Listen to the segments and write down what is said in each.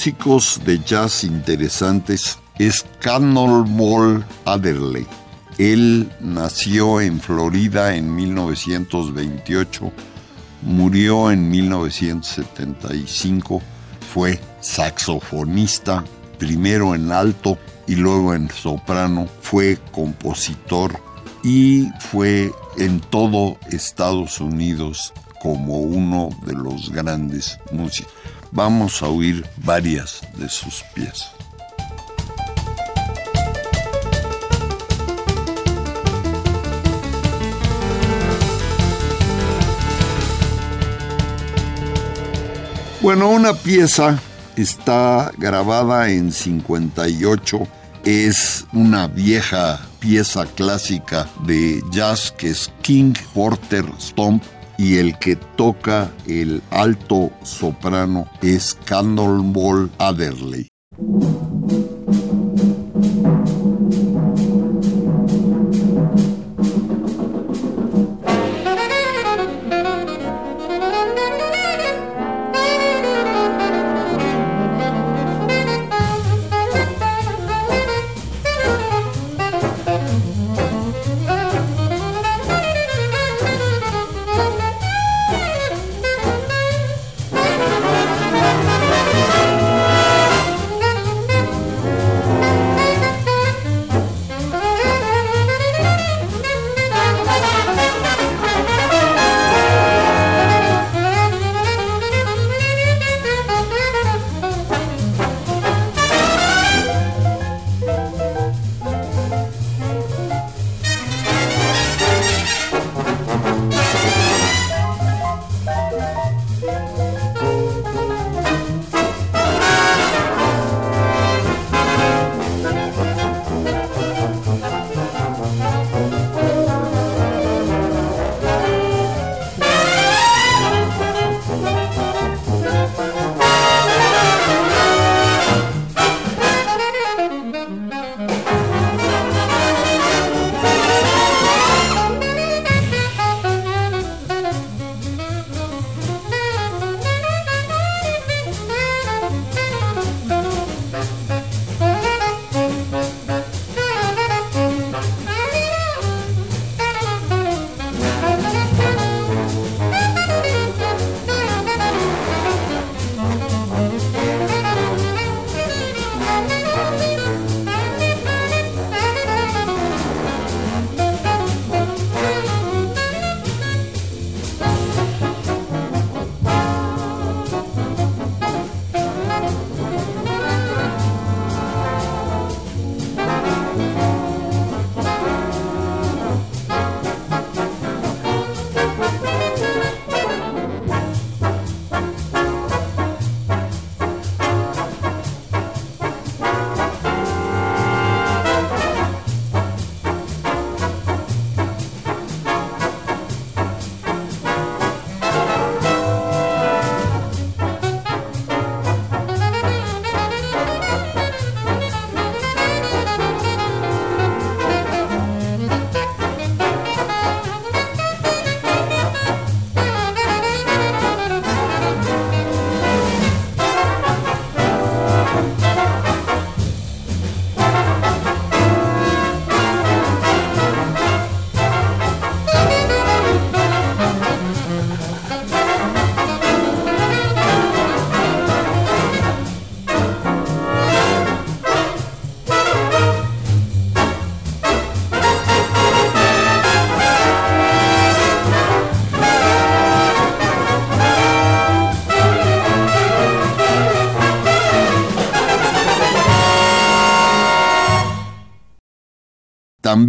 Músicos de jazz interesantes es Cannonball Adderley. Él nació en Florida en 1928, murió en 1975, fue saxofonista, primero en alto y luego en soprano, fue compositor y fue en todo Estados Unidos como uno de los grandes músicos. Vamos a oír varias de sus piezas. Bueno, una pieza está grabada en 58, es una vieja pieza clásica de jazz que es King Porter Stomp y el que toca el alto soprano es Cannonball Adderley.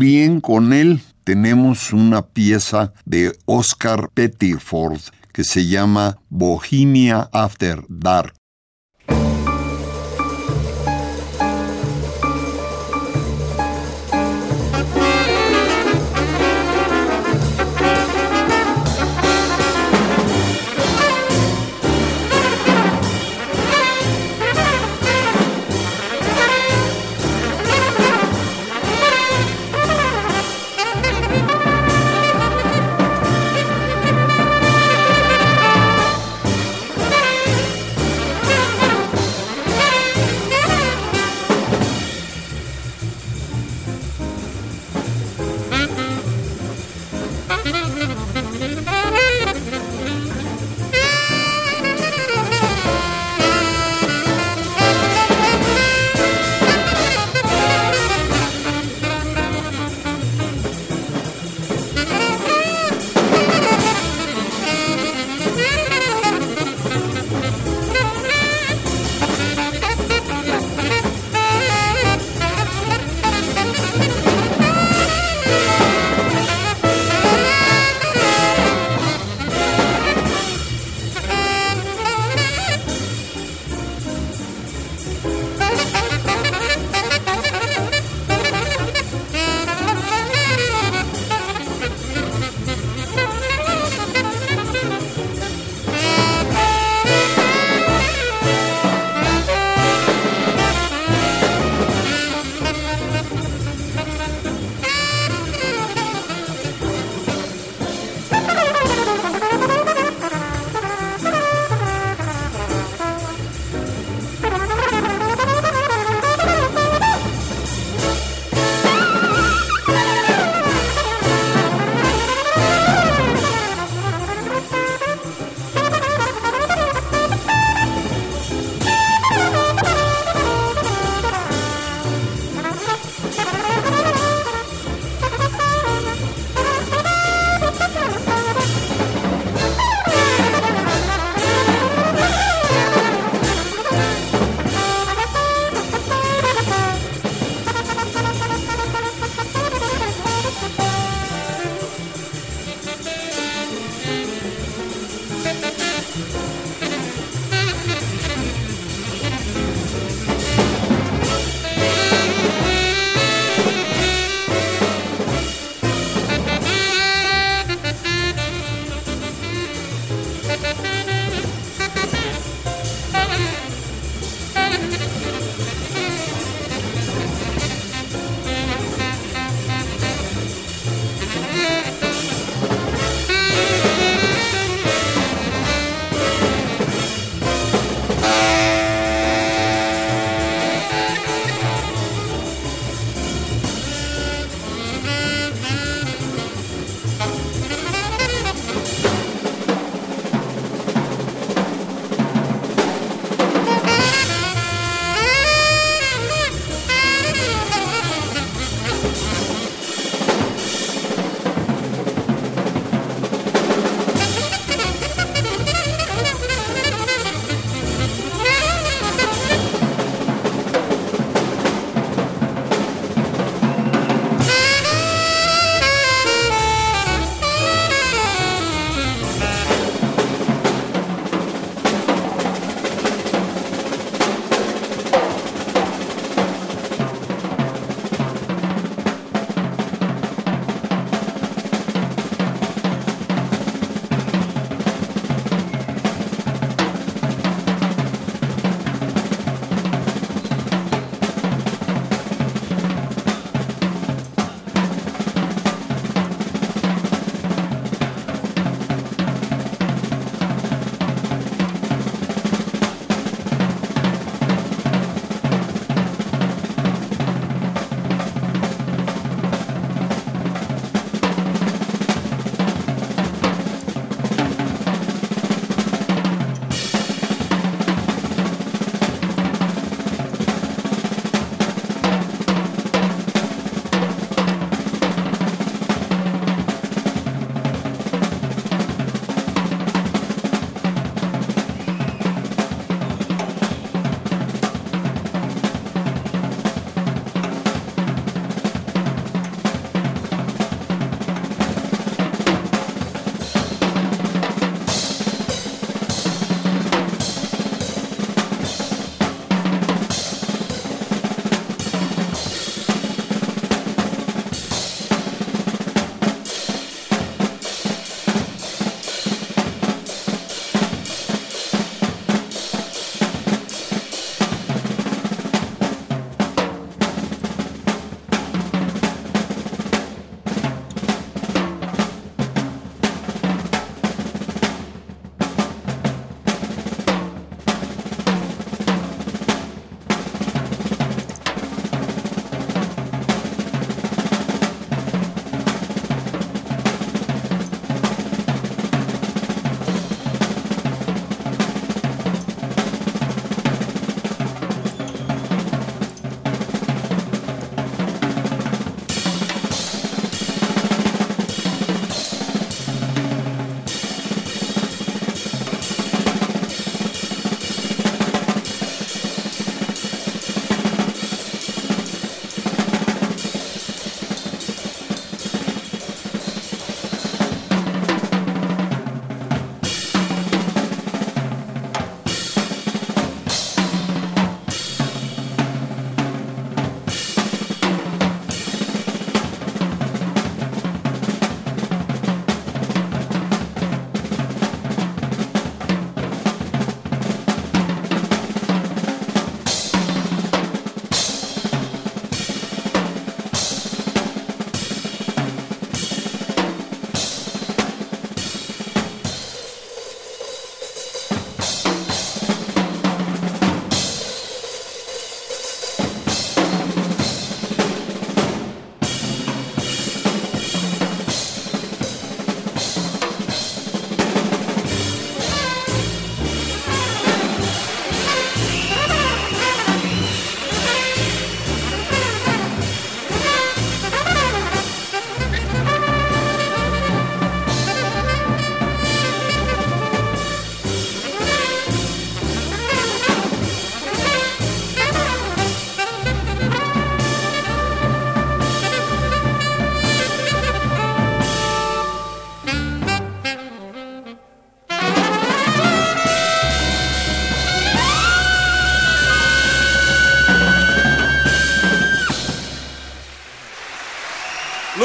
También con él tenemos una pieza de Oscar Pettiford que se llama Bohemia After Dark.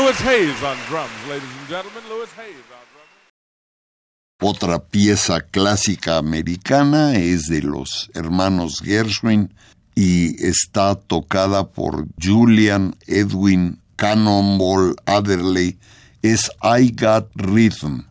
Ladies and gentlemen. Louis Hayes. Otra pieza clásica americana es de los hermanos Gershwin y está tocada por Julian Edwin Cannonball Adderley. Es I Got Rhythm.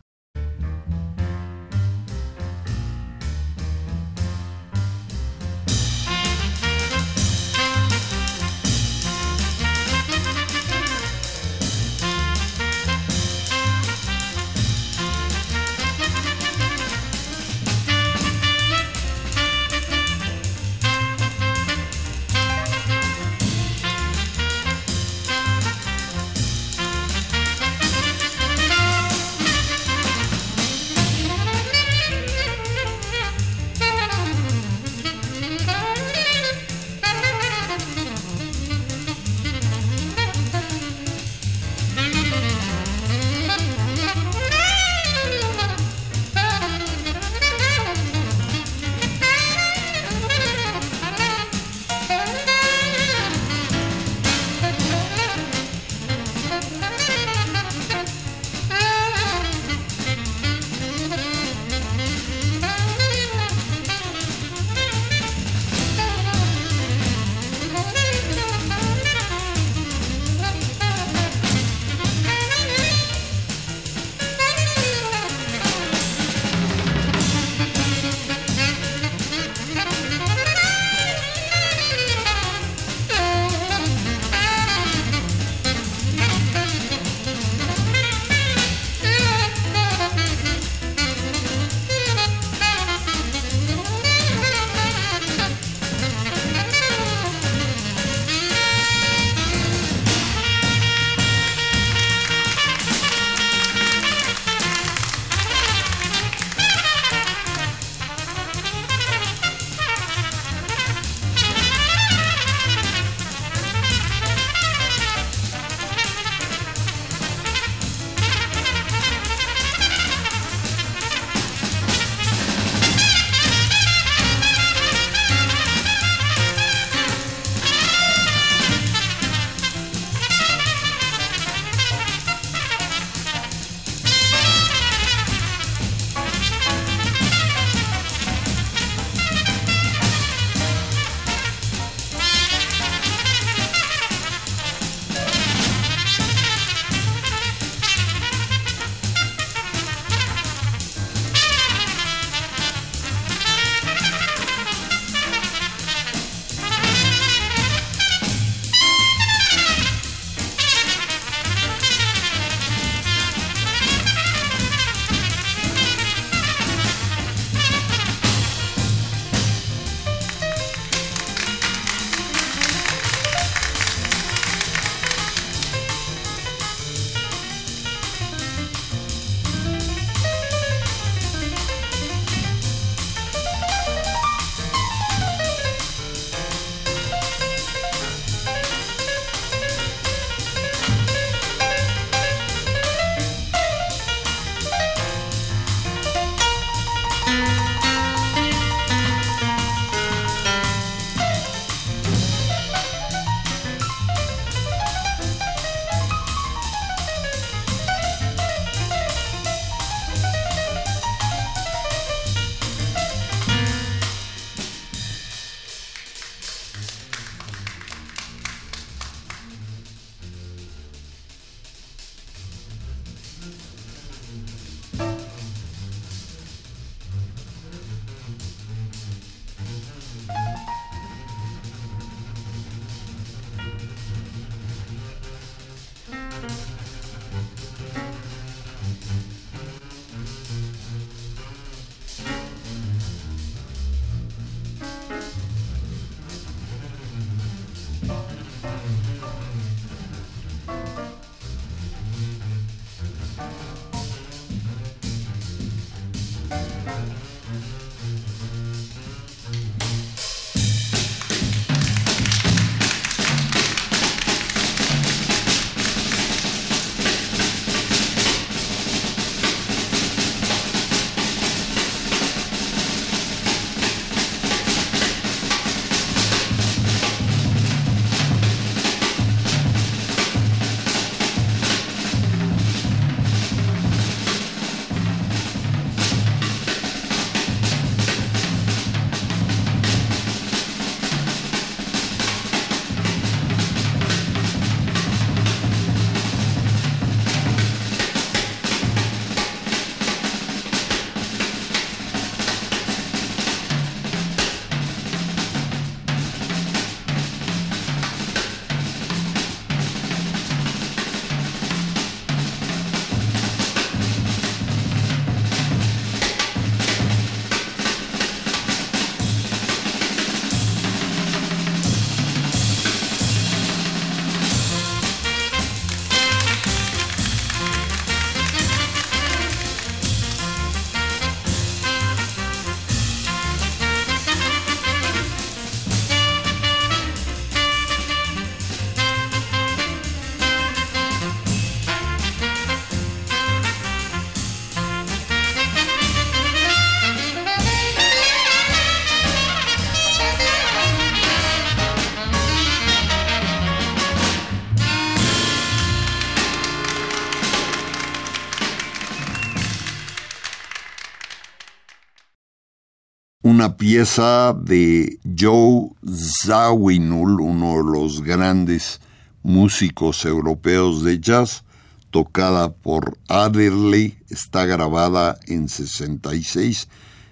Una pieza de Joe Zawinul, uno de los grandes músicos europeos de jazz, tocada por Adderley, está grabada en 66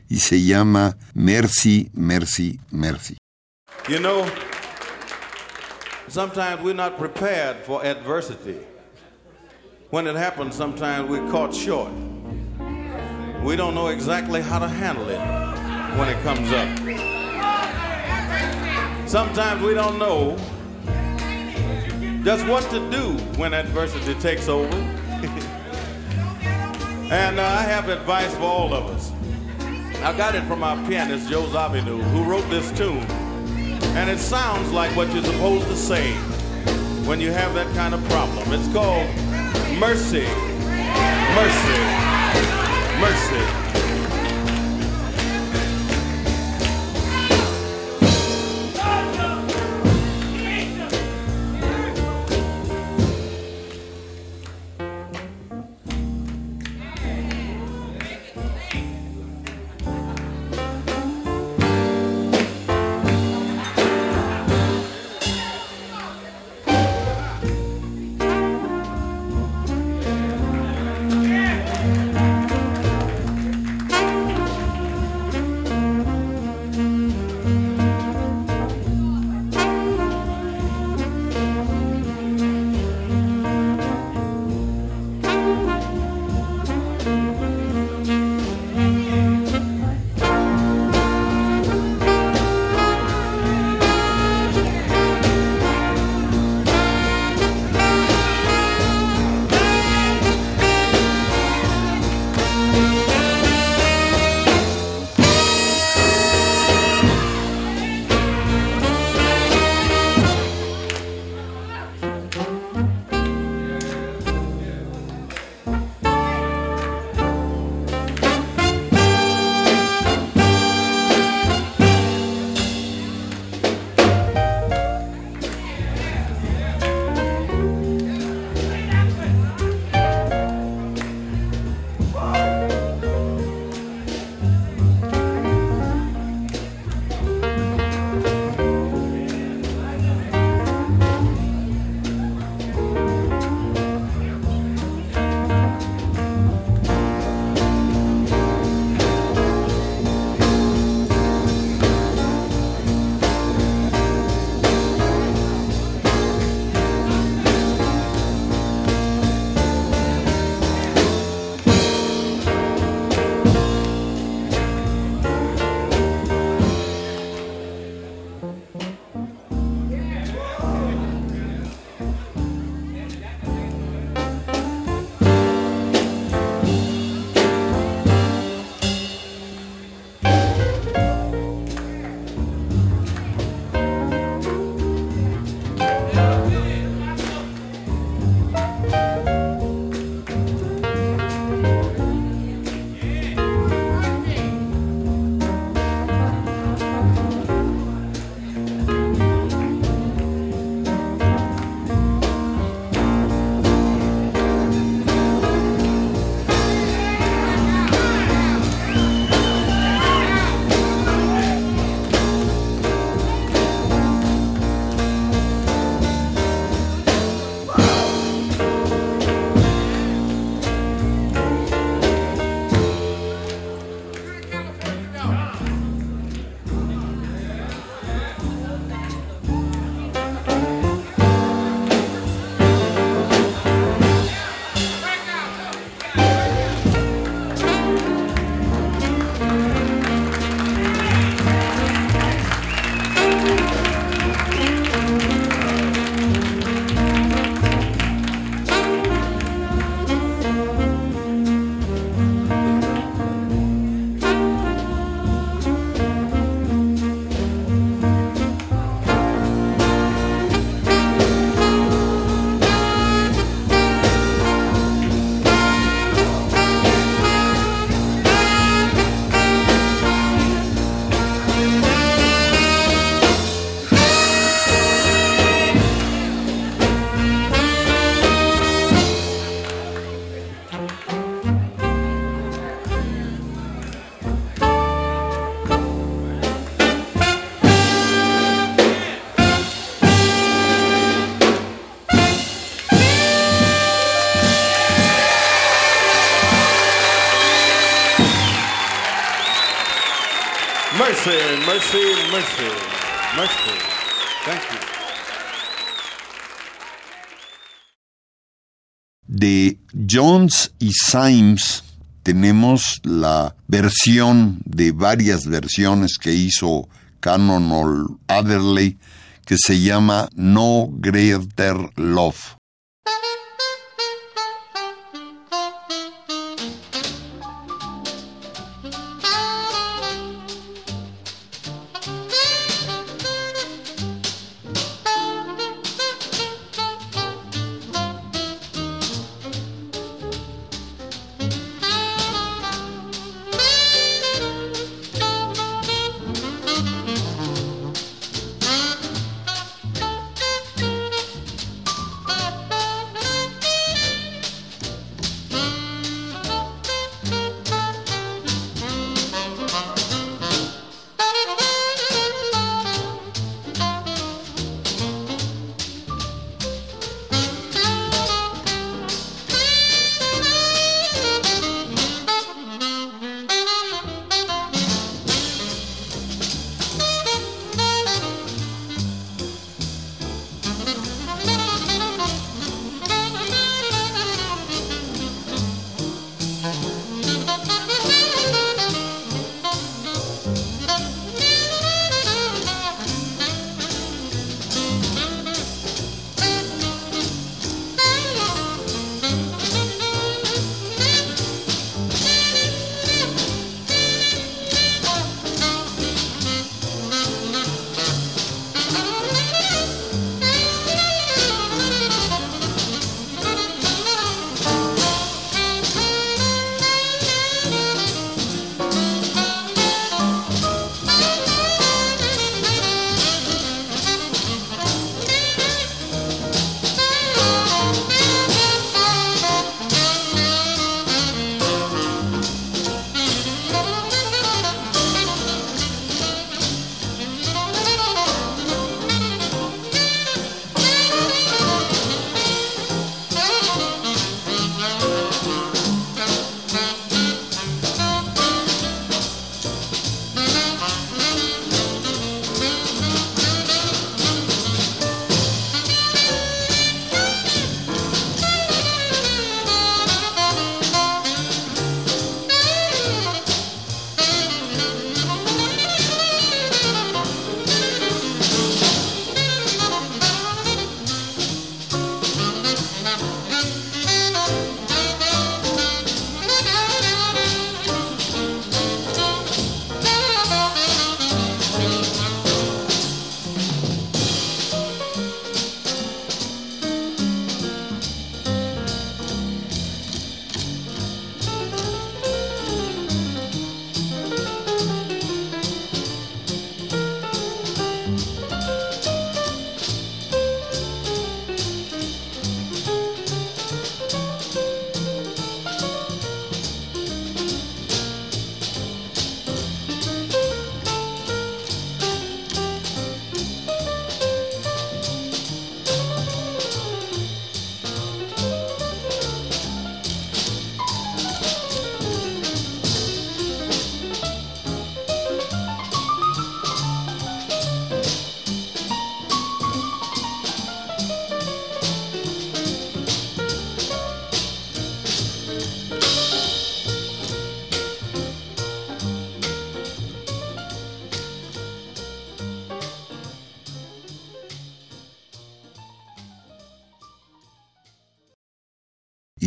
y se llama Mercy, Mercy, Mercy. You know, sometimes we're not prepared for adversity. When it happens, sometimes we're caught short. We don't know exactly how to handle it when it comes up. Sometimes we don't know just what to do when adversity takes over. and uh, I have advice for all of us. I got it from our pianist, Joe Zavinu, who wrote this tune. And it sounds like what you're supposed to say when you have that kind of problem. It's called mercy, mercy, mercy. Mercy, Jones y Symes tenemos la versión de varias versiones que hizo Canon Adderley que se llama No Greater Love.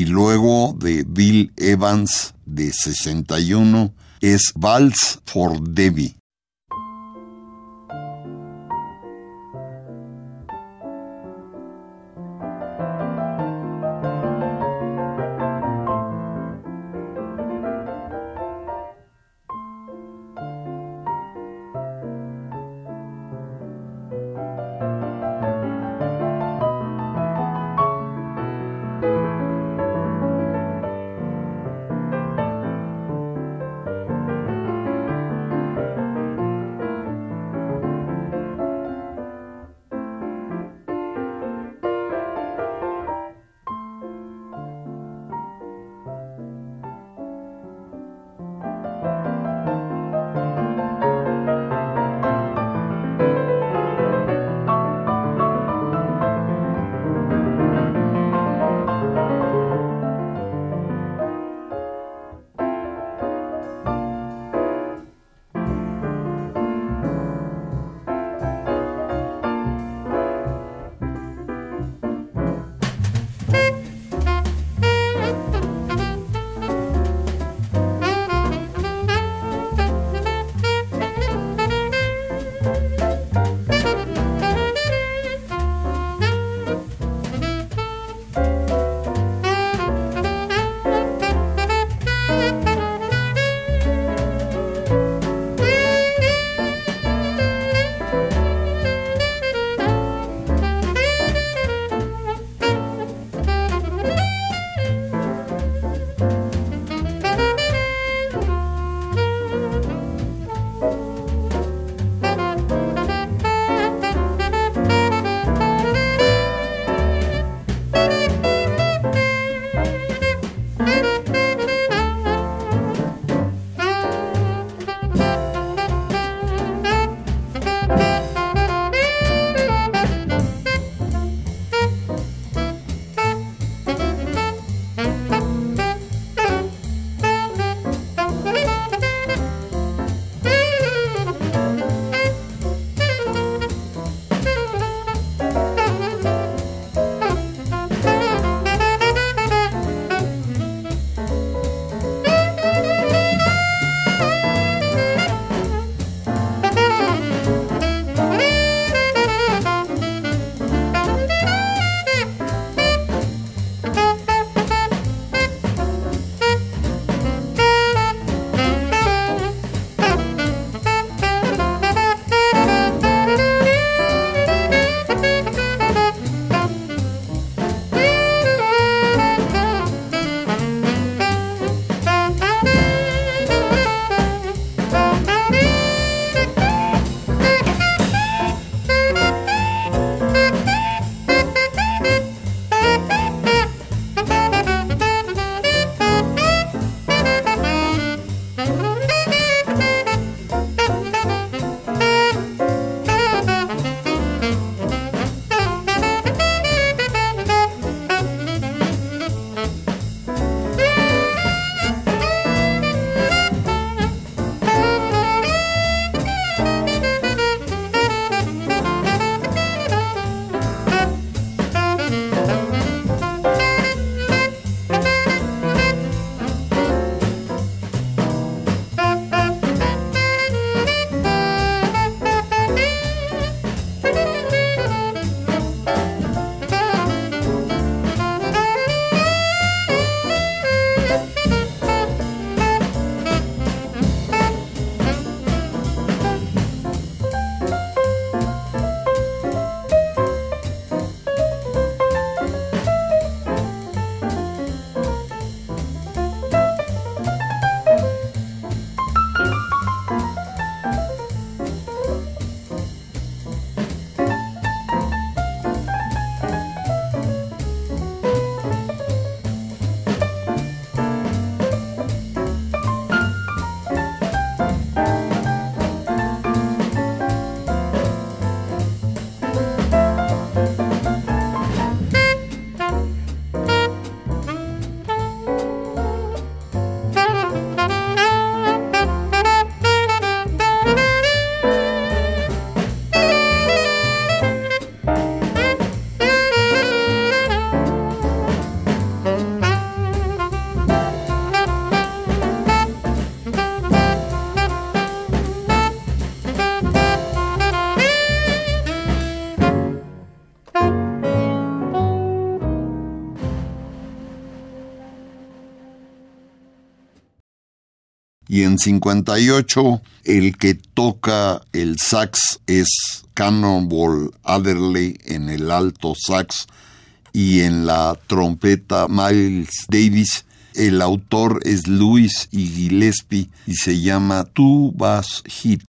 Luego de Bill Evans de 61 es Vals for Debbie. Y en 58 el que toca el sax es Cannonball Adderley en el alto sax y en la trompeta Miles Davis. El autor es Luis Gillespie y se llama Tú vas hit.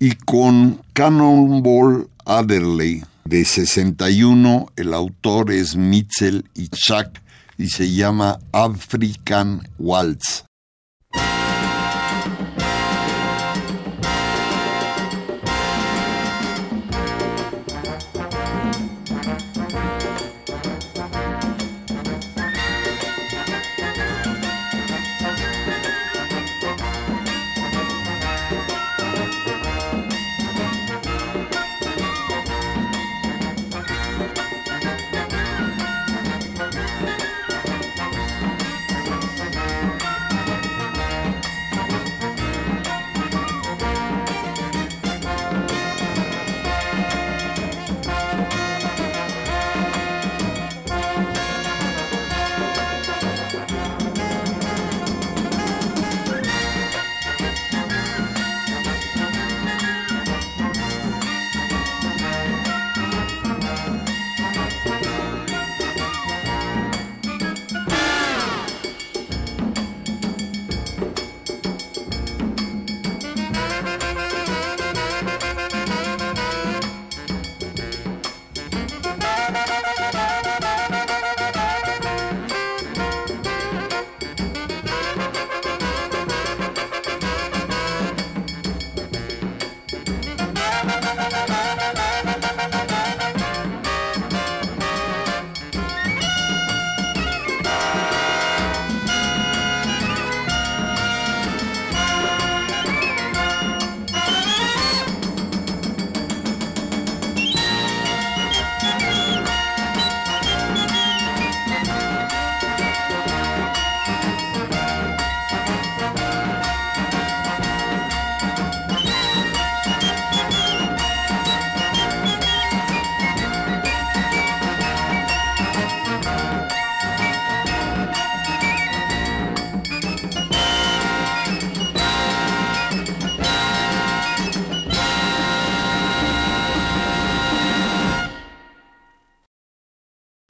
Y con Cannonball Adderley de 61, el autor es Mitchell y Chuck y se llama African Waltz.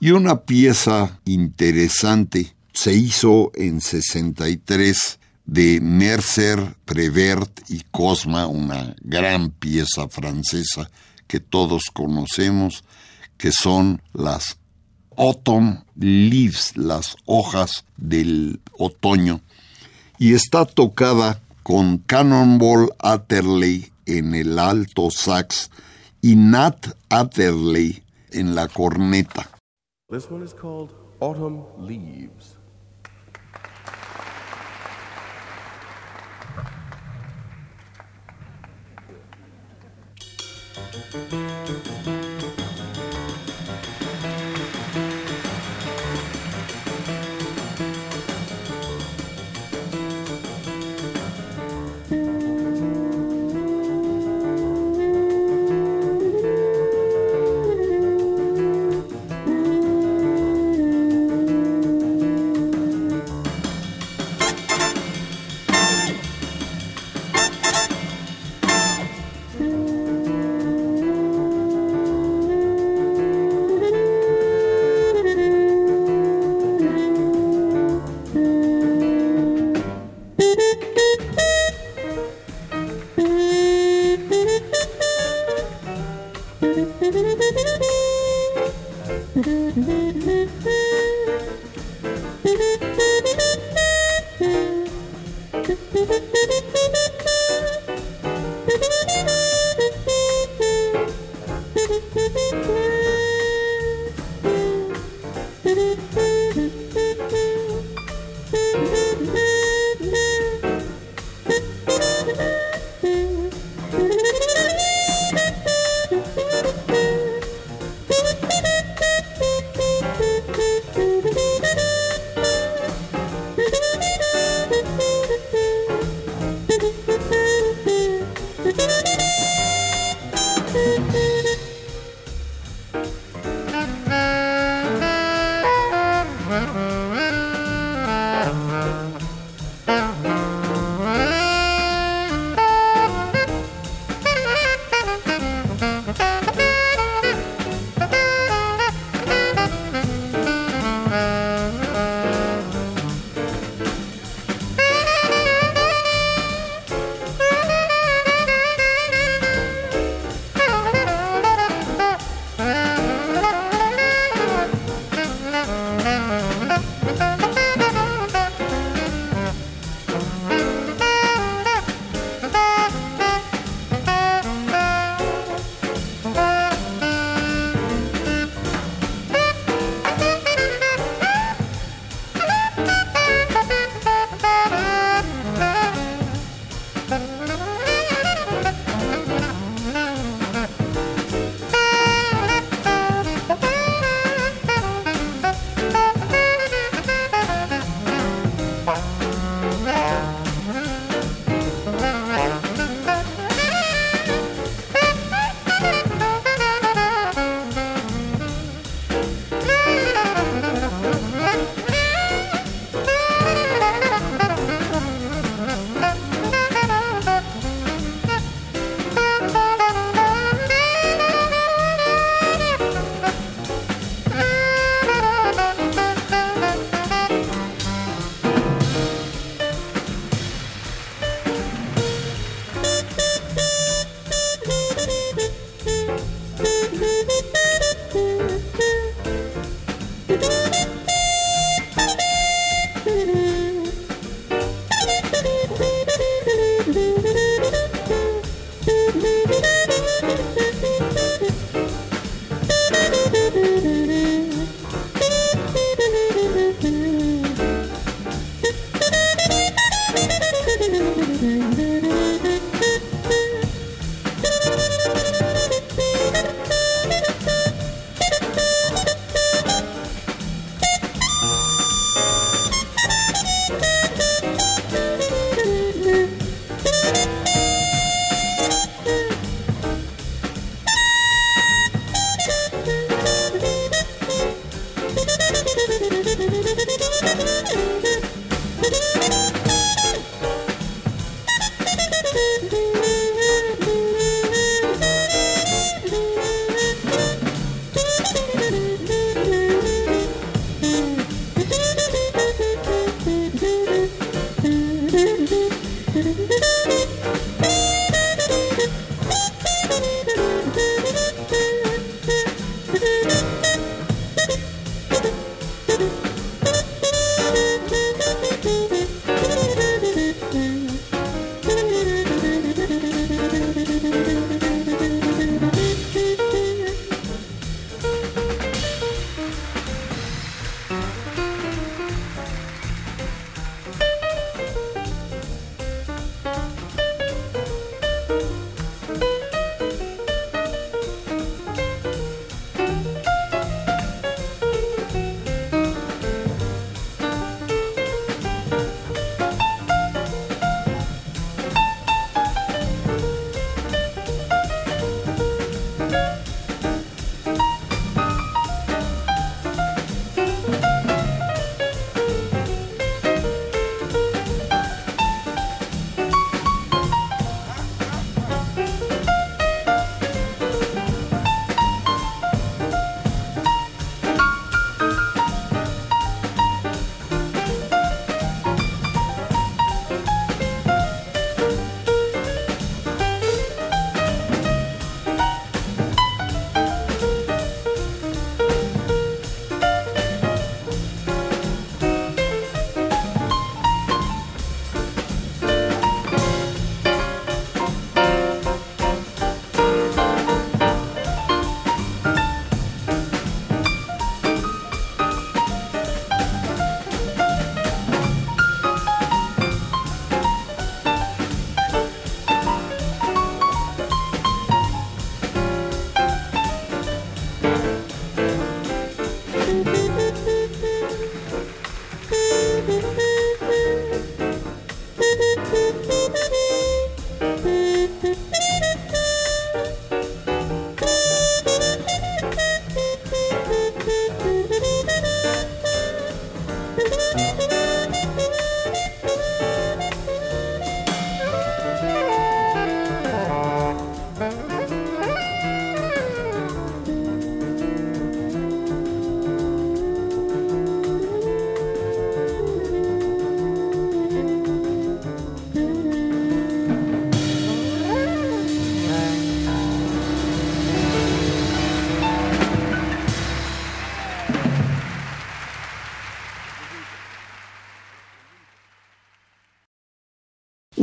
Y una pieza interesante se hizo en 63 de Mercer, Prevert y Cosma, una gran pieza francesa que todos conocemos, que son las Autumn Leaves, las hojas del otoño, y está tocada con Cannonball Atterley en el alto sax y Nat Atterley en la corneta. This one is called Autumn Leaves.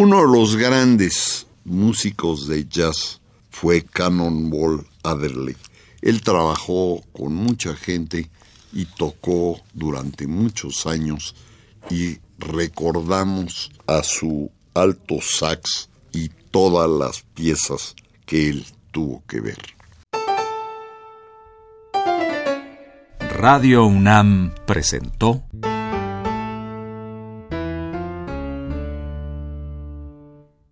Uno de los grandes músicos de jazz fue Cannonball Adderley. Él trabajó con mucha gente y tocó durante muchos años y recordamos a su alto sax y todas las piezas que él tuvo que ver. Radio UNAM presentó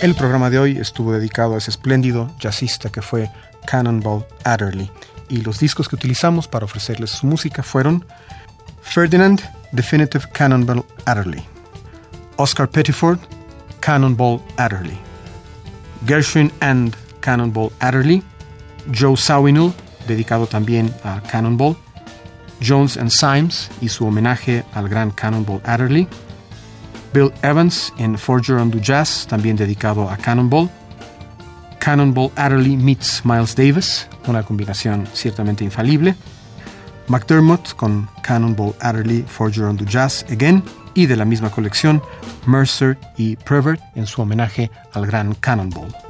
El programa de hoy estuvo dedicado a ese espléndido jazzista que fue Cannonball Adderley y los discos que utilizamos para ofrecerles su música fueron Ferdinand Definitive Cannonball Adderley, Oscar Pettiford, Cannonball Adderley. Gershwin and Cannonball Adderley. Joe Sawinul, dedicado también a Cannonball. Jones and Symes y su homenaje al gran Cannonball Adderley. Bill Evans en Forger on the Jazz, también dedicado a Cannonball. Cannonball Adderley meets Miles Davis, una combinación ciertamente infalible. McDermott con Cannonball Adderley Forger on the Jazz Again y de la misma colección Mercer y Prevert en su homenaje al gran Cannonball.